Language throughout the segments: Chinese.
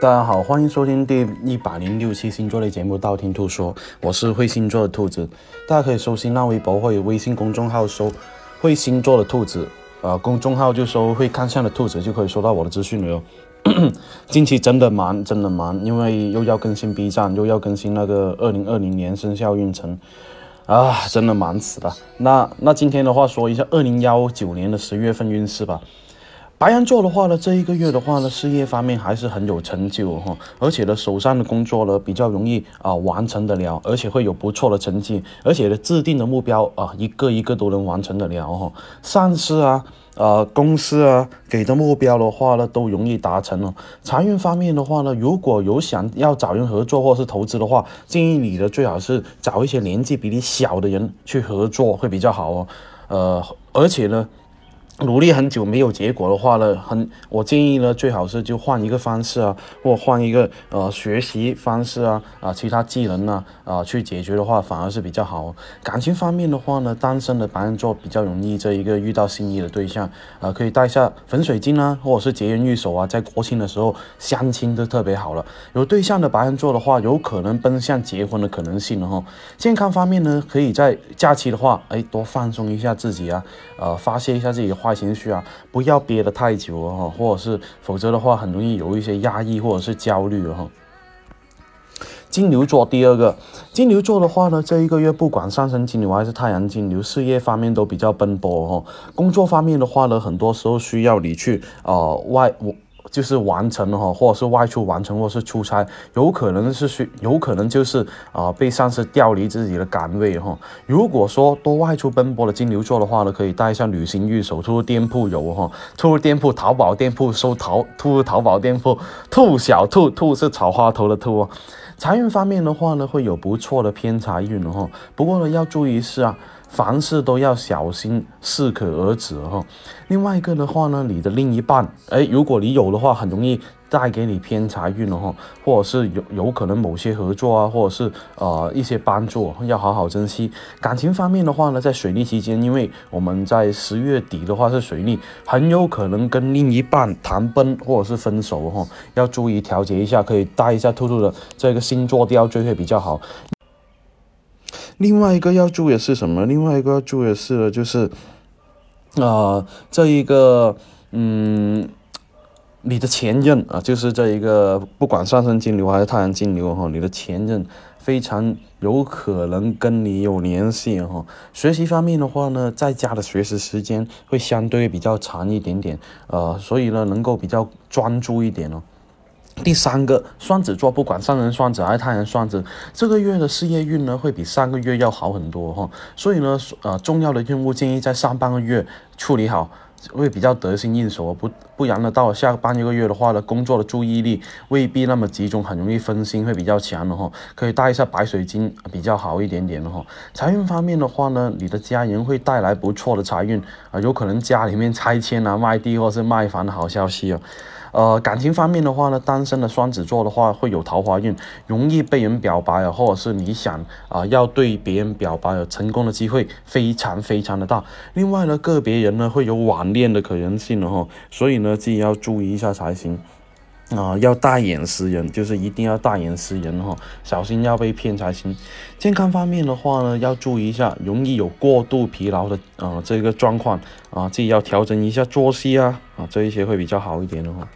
大家好，欢迎收听第一百零六期星座类节目《道听途说》，我是会星座的兔子，大家可以搜新浪微博或者微信公众号搜“会星座的兔子”，呃，公众号就搜“会看相的兔子”就可以收到我的资讯了哟。近期真的忙，真的忙，因为又要更新 B 站，又要更新那个二零二零年生肖运程，啊，真的忙死了。那那今天的话，说一下二零幺九年的十月份运势吧。白羊座的话呢，这一个月的话呢，事业方面还是很有成就哈，而且呢，手上的工作呢比较容易啊完成得了，而且会有不错的成绩，而且呢，制定的目标啊，一个一个都能完成得了哈。上司啊，呃，公司啊给的目标的话呢，都容易达成了。财运方面的话呢，如果有想要找人合作或是投资的话，建议你的最好是找一些年纪比你小的人去合作会比较好哦。呃，而且呢。努力很久没有结果的话呢，很我建议呢，最好是就换一个方式啊，或换一个呃学习方式啊啊，其他技能呢啊去解决的话，反而是比较好。感情方面的话呢，单身的白羊座比较容易这一个遇到心仪的对象啊，可以带下粉水晶啊，或者是结缘玉手啊，在国庆的时候相亲都特别好了。有对象的白羊座的话，有可能奔向结婚的可能性了哈。健康方面呢，可以在假期的话，哎，多放松一下自己啊，呃，发泄一下自己的坏。情绪啊，不要憋得太久啊，或者是否则的话，很容易有一些压抑或者是焦虑哈。金牛座第二个，金牛座的话呢，这一个月不管上升金牛还是太阳金牛，事业方面都比较奔波哦。工作方面的话呢，很多时候需要你去呃外我。就是完成了哈，或者是外出完成，或者是出差，有可能是需，有可能就是啊被上司调离自己的岗位哈。如果说多外出奔波的金牛座的话呢，可以带上旅行玉手，入店铺游哈，出入店铺淘宝店铺收淘，出入淘宝店铺兔小兔，兔是草花头的兔哦。财运方面的话呢，会有不错的偏财运哈，不过呢要注意是啊。凡事都要小心，适可而止哈。另外一个的话呢，你的另一半，哎，如果你有的话，很容易带给你偏财运了哈，或者是有有可能某些合作啊，或者是呃一些帮助，要好好珍惜。感情方面的话呢，在水逆期间，因为我们在十月底的话是水逆，很有可能跟另一半谈崩或者是分手哈，要注意调节一下，可以带一下兔兔的这个星座吊坠会比较好。另外一个要注意的是什么？另外一个要注意的是呢，就是，啊，这一个，嗯，你的前任啊，就是这一个，不管上升金牛还是太阳金牛哈，你的前任非常有可能跟你有联系哈。学习方面的话呢，在家的学习时间会相对比较长一点点，呃，所以呢，能够比较专注一点哦。第三个双子座，不管上人双子还是太阳双子，这个月的事业运呢会比上个月要好很多哈。所以呢，呃，重要的任务建议在上半个月处理好，会比较得心应手。不不然呢，到下半一个月的话呢，工作的注意力未必那么集中，很容易分心，会比较强的哈。可以带一下白水晶比较好一点点的哈。财运方面的话呢，你的家人会带来不错的财运啊，有可能家里面拆迁啊、卖地或是卖房的好消息哦。呃，感情方面的话呢，单身的双子座的话会有桃花运，容易被人表白啊，或者是你想啊要对别人表白，有成功的机会非常非常的大。另外呢，个别人呢会有网恋的可能性的哈，所以呢自己要注意一下才行啊，要大眼识人，就是一定要大眼识人哈，小心要被骗才行。健康方面的话呢，要注意一下，容易有过度疲劳的啊这个状况啊，自己要调整一下作息啊啊这一些会比较好一点的哈。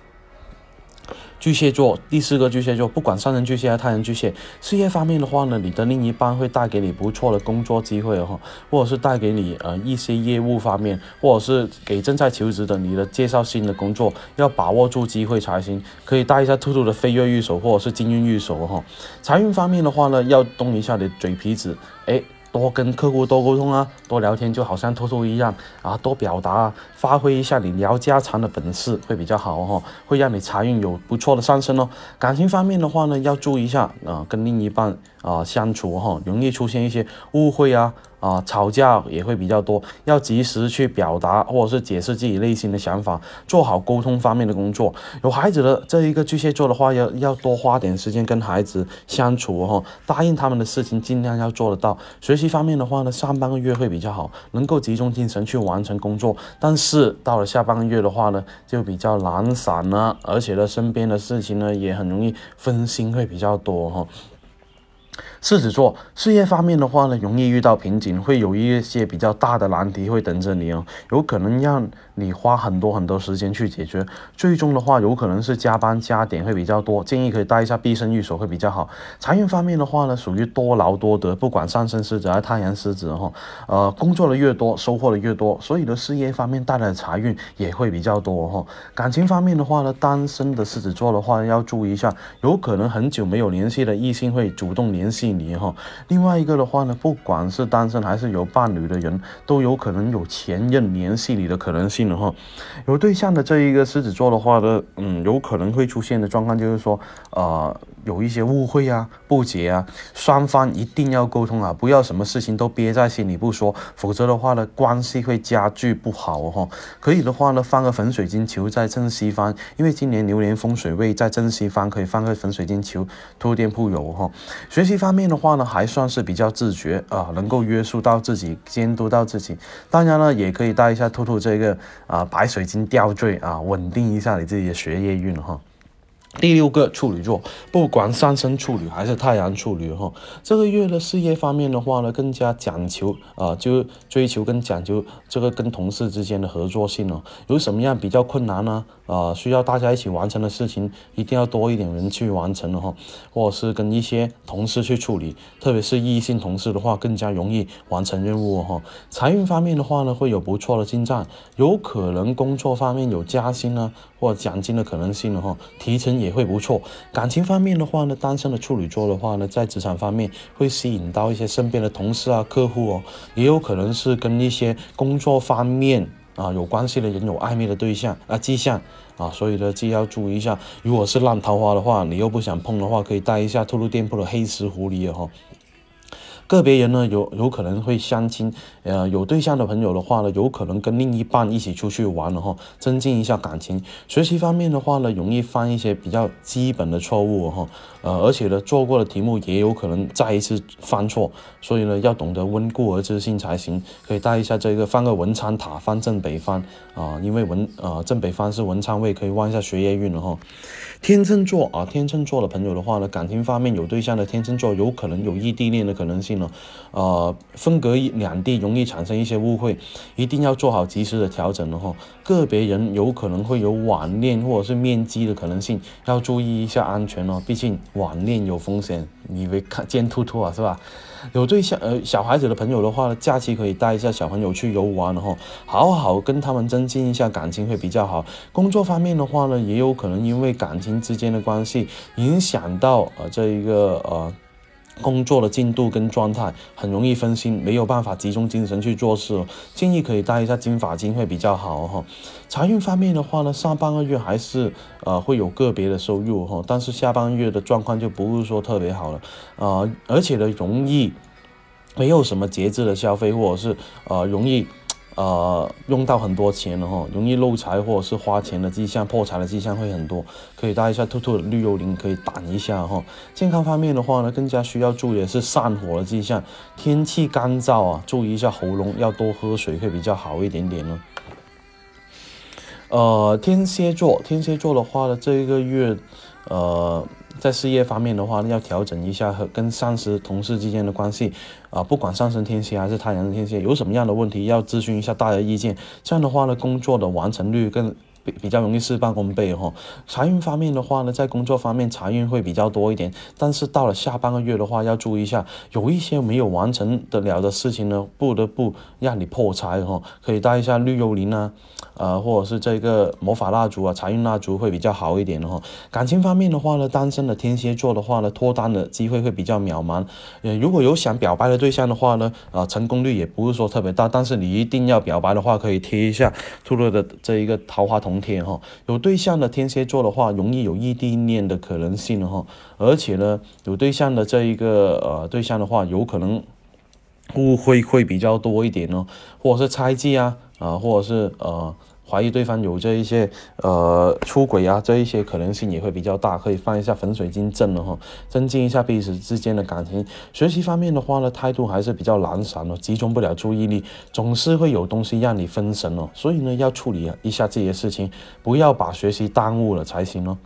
巨蟹座第四个巨蟹座，不管上升巨蟹还是太阳巨蟹，事业方面的话呢，你的另一半会带给你不错的工作机会哦，或者是带给你呃一些业务方面，或者是给正在求职的你的介绍新的工作，要把握住机会才行。可以带一下兔兔的飞跃玉手或者是金运玉手哈。财运方面的话呢，要动一下你的嘴皮子，哎。多跟客户多沟通啊，多聊天，就好像偷偷一样啊，多表达啊，发挥一下你聊家常的本事会比较好哈，会让你财运有不错的上升哦。感情方面的话呢，要注意一下啊，跟另一半啊相处哈，容易出现一些误会啊。啊，吵架也会比较多，要及时去表达或者是解释自己内心的想法，做好沟通方面的工作。有孩子的这一个巨蟹座的话，要要多花点时间跟孩子相处哈，答应他们的事情尽量要做得到。学习方面的话呢，上半个月会比较好，能够集中精神去完成工作，但是到了下半个月的话呢，就比较懒散了，而且呢，身边的事情呢也很容易分心，会比较多哈。狮子座事业方面的话呢，容易遇到瓶颈，会有一些比较大的难题会等着你哦，有可能让你花很多很多时间去解决，最终的话有可能是加班加点会比较多，建议可以带一下必胜玉手会比较好。财运方面的话呢，属于多劳多得，不管上升狮子还是太阳狮子哈，呃，工作的越多，收获的越多，所以的事业方面带来的财运也会比较多哈。感情方面的话呢，单身的狮子座的话要注意一下，有可能很久没有联系的异性会主动联系。你哈，另外一个的话呢，不管是单身还是有伴侣的人，都有可能有前任联系你的可能性的哈。有对象的这一个狮子座的话呢，嗯，有可能会出现的状况就是说，呃。有一些误会啊、不解啊，双方一定要沟通啊，不要什么事情都憋在心里不说，否则的话呢，关系会加剧不好哈。可以的话呢，放个粉水晶球在正西方，因为今年流年风水位在正西方，可以放个粉水晶球，兔店铺有哈。学习方面的话呢，还算是比较自觉啊，能够约束到自己，监督到自己。当然了，也可以带一下兔兔这个啊白水晶吊坠啊，稳定一下你自己的学业运哈。第六个处女座，不管上升处女还是太阳处女哈，这个月的事业方面的话呢，更加讲求啊，就追求跟讲究这个跟同事之间的合作性哦。有什么样比较困难呢？啊，需要大家一起完成的事情，一定要多一点人去完成了哈，或者是跟一些同事去处理，特别是异性同事的话，更加容易完成任务哈。财运方面的话呢，会有不错的进展，有可能工作方面有加薪呢，或奖金的可能性了哈，提成也会不错。感情方面的话呢，单身的处女座的话呢，在职场方面会吸引到一些身边的同事啊、客户哦，也有可能是跟一些工作方面。啊，有关系的人有暧昧的对象啊迹象啊，所以呢，既要注意一下。如果是烂桃花的话，你又不想碰的话，可以带一下透露店铺的黑石狐狸哈。个别人呢，有有可能会相亲，呃，有对象的朋友的话呢，有可能跟另一半一起出去玩了哈，增进一下感情。学习方面的话呢，容易犯一些比较基本的错误哈，呃，而且呢，做过的题目也有可能再一次犯错，所以呢，要懂得温故而知新才行。可以带一下这个，放个文昌塔，放正北方啊，因为文啊正北方是文昌位，可以旺一下学业运了哈。天秤座啊，天秤座的朋友的话呢，感情方面有对象的天秤座有可能有异地恋的可能性呢，呃，分隔两地容易产生一些误会，一定要做好及时的调整了哈。个别人有可能会有网恋或者是面基的可能性，要注意一下安全哦，毕竟网恋有风险，你以为看见兔兔啊是吧？有对象呃小孩子的朋友的话呢，假期可以带一下小朋友去游玩，然后好好跟他们增进一下感情会比较好。工作方面的话呢，也有可能因为感情之间的关系，影响到呃这一个呃。工作的进度跟状态很容易分心，没有办法集中精神去做事。建议可以带一下金发晶会比较好哈。财运方面的话呢，上半个月还是呃会有个别的收入哈，但是下半个月的状况就不是说特别好了啊，而且呢容易没有什么节制的消费，或者是呃容易。呃，用到很多钱了哈，容易漏财或者是花钱的迹象，破财的迹象会很多，可以带一下兔兔的绿幽灵，可以挡一下哈。健康方面的话呢，更加需要注意的是上火的迹象，天气干燥啊，注意一下喉咙，要多喝水会比较好一点点呢。呃，天蝎座，天蝎座的话呢，这一个月，呃。在事业方面的话，要调整一下和跟上司、同事之间的关系啊，不管上升天蝎还是太阳天蝎，有什么样的问题要咨询一下大家意见。这样的话呢，工作的完成率更。比比较容易事半功倍哈，财运方面的话呢，在工作方面财运会比较多一点，但是到了下半个月的话，要注意一下，有一些没有完成得了的事情呢，不得不让你破财哈，可以带一下绿幽灵啊，呃，或者是这个魔法蜡烛啊，财运蜡烛会比较好一点的哈。感情方面的话呢，单身的天蝎座的话呢，脱单的机会会比较渺茫，呃，如果有想表白的对象的话呢，啊，成功率也不是说特别大，但是你一定要表白的话，可以贴一下兔兔的这一个桃花筒天哈，有对象的天蝎座的话，容易有异地恋的可能性哈，而且呢，有对象的这一个呃对象的话，有可能误会会比较多一点哦，或者是猜忌啊，啊，或者是呃。怀疑对方有这一些呃出轨啊，这一些可能性也会比较大，可以放一下粉水晶阵了哈，增进一下彼此之间的感情。学习方面的话呢，态度还是比较懒散的，集中不了注意力，总是会有东西让你分神哦，所以呢，要处理一下这些事情，不要把学习耽误了才行哦。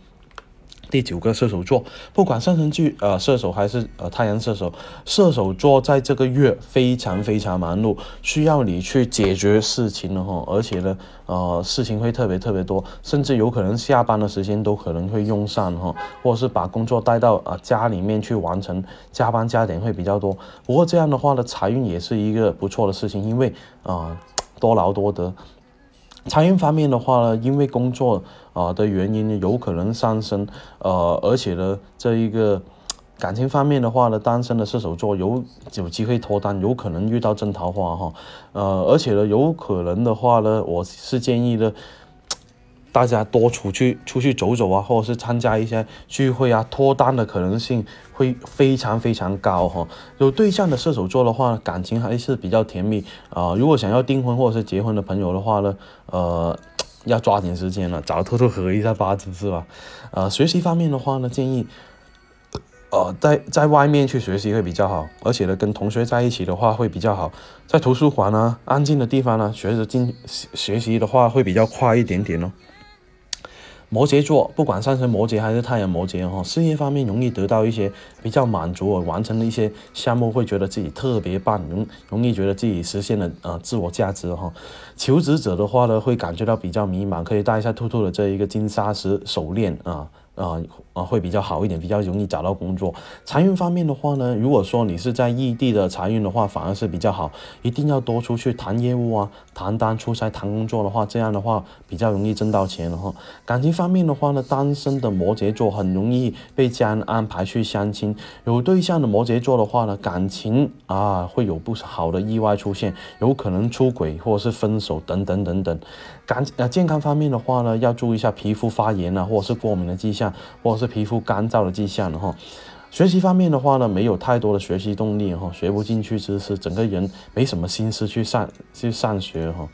第九个射手座，不管上升巨呃射手还是呃太阳射手，射手座在这个月非常非常忙碌，需要你去解决事情了哈，而且呢呃事情会特别特别多，甚至有可能下班的时间都可能会用上哈，或者是把工作带到啊家里面去完成，加班加点会比较多。不过这样的话呢，财运也是一个不错的事情，因为啊多劳多得。财运方面的话呢，因为工作啊的原因呢，有可能上升，呃，而且呢，这一个感情方面的话呢，单身的射手座有有机会脱单，有可能遇到真桃花哈，呃，而且呢，有可能的话呢，我是建议呢。大家多出去出去走走啊，或者是参加一些聚会啊，脱单的可能性会非常非常高哈。有对象的射手座的话，感情还是比较甜蜜啊。如果想要订婚或者是结婚的朋友的话呢，呃，要抓紧时间了，找偷偷合一下八字是吧？呃，学习方面的话呢，建议，呃，在在外面去学习会比较好，而且呢，跟同学在一起的话会比较好，在图书馆啊，安静的地方呢，学着进学习的话会比较快一点点哦。摩羯座，不管上升摩羯还是太阳摩羯哈，事业方面容易得到一些比较满足，完成的一些项目会觉得自己特别棒，容容易觉得自己实现了呃自我价值哈。求职者的话呢，会感觉到比较迷茫，可以带一下兔兔的这一个金沙石手链啊。啊啊，会比较好一点，比较容易找到工作。财运方面的话呢，如果说你是在异地的财运的话，反而是比较好，一定要多出去谈业务啊，谈单出差谈工作的话，这样的话比较容易挣到钱了哈。感情方面的话呢，单身的摩羯座很容易被家人安排去相亲，有对象的摩羯座的话呢，感情啊会有不好的意外出现，有可能出轨或者是分手手等等等等。干呃健康方面的话呢，要注意一下皮肤发炎啊，或者是过敏的迹象。或者是皮肤干燥的迹象了哈，学习方面的话呢，没有太多的学习动力哈，学不进去知识，整个人没什么心思去上去上学哈。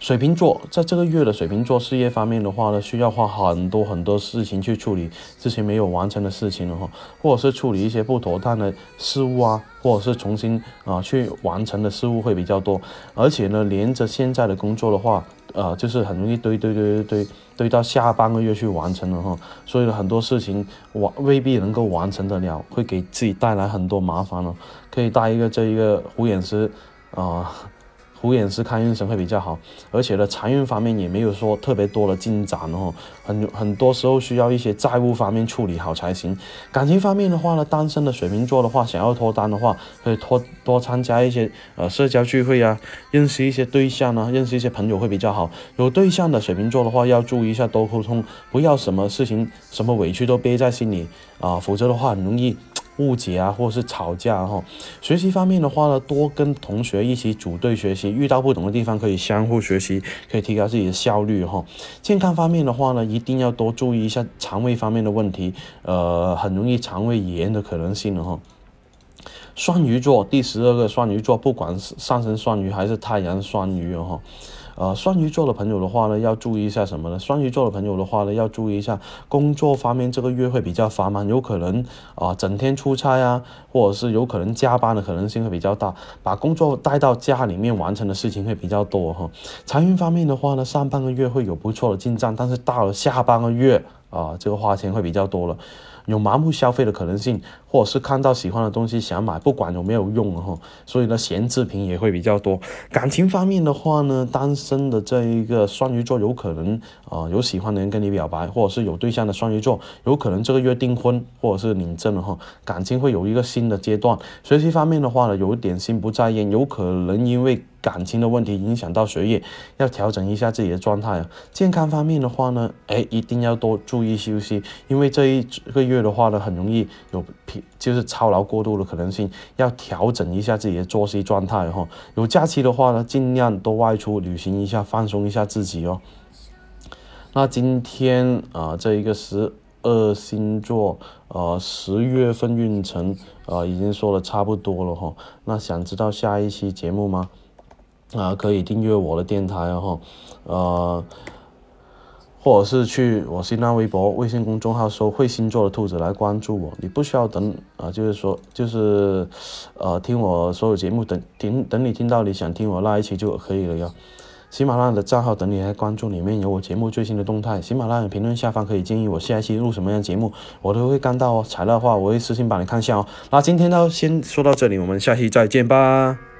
水瓶座在这个月的水瓶座事业方面的话呢，需要花很多很多事情去处理之前没有完成的事情了哈，或者是处理一些不妥当的事物啊，或者是重新啊去完成的事物会比较多，而且呢，连着现在的工作的话，呃，就是很容易堆堆堆堆堆堆到下半个月去完成了哈，所以很多事情完未必能够完成得了，会给自己带来很多麻烦了，可以带一个这一个虎眼石啊。虎眼是看运程会比较好，而且呢，财运方面也没有说特别多的进展哦，很很多时候需要一些债务方面处理好才行。感情方面的话呢，单身的水瓶座的话，想要脱单的话，可以多多参加一些呃社交聚会啊，认识一些对象啊，认识一些朋友会比较好。有对象的水瓶座的话，要注意一下多沟通，不要什么事情什么委屈都憋在心里啊，否则的话很容易。误解啊，或是吵架哈。学习方面的话呢，多跟同学一起组队学习，遇到不懂的地方可以相互学习，可以提高自己的效率哈。健康方面的话呢，一定要多注意一下肠胃方面的问题，呃，很容易肠胃炎的可能性了哈。双鱼座第十二个双鱼座，不管是上升双鱼还是太阳双鱼哈。呃，双鱼座的朋友的话呢，要注意一下什么呢？双鱼座的朋友的话呢，要注意一下工作方面，这个月会比较繁忙，有可能啊整天出差啊，或者是有可能加班的可能性会比较大，把工作带到家里面完成的事情会比较多哈。财运方面的话呢，上半个月会有不错的进账，但是到了下半个月啊，这个花钱会比较多了。有盲目消费的可能性，或者是看到喜欢的东西想买，不管有没有用哈，所以呢，闲置品也会比较多。感情方面的话呢，单身的这一个双鱼座有可能啊有喜欢的人跟你表白，或者是有对象的双鱼座有可能这个月订婚或者是领证了哈，感情会有一个新的阶段。学习方面的话呢，有点心不在焉，有可能因为。感情的问题影响到学业，要调整一下自己的状态啊。健康方面的话呢，哎，一定要多注意休息，因为这一个月的话呢，很容易有疲，就是操劳过度的可能性，要调整一下自己的作息状态哈。有假期的话呢，尽量多外出旅行一下，放松一下自己哦。那今天啊，这一个十二星座，呃，十月份运程，呃，已经说的差不多了哈。那想知道下一期节目吗？啊，可以订阅我的电台然后，呃，或者是去我新浪微博、微信公众号搜“会星座的兔子”来关注我。你不需要等啊，就是说，就是呃，听我所有节目，等听等你听到你想听我那一期就可以了哟。喜马拉雅的账号等你来关注，里面有我节目最新的动态。喜马拉雅评论下方可以建议我下一期录什么样节目，我都会看到哦。材料的话，我会私信帮你看一下哦。那今天呢，先说到这里，我们下期再见吧。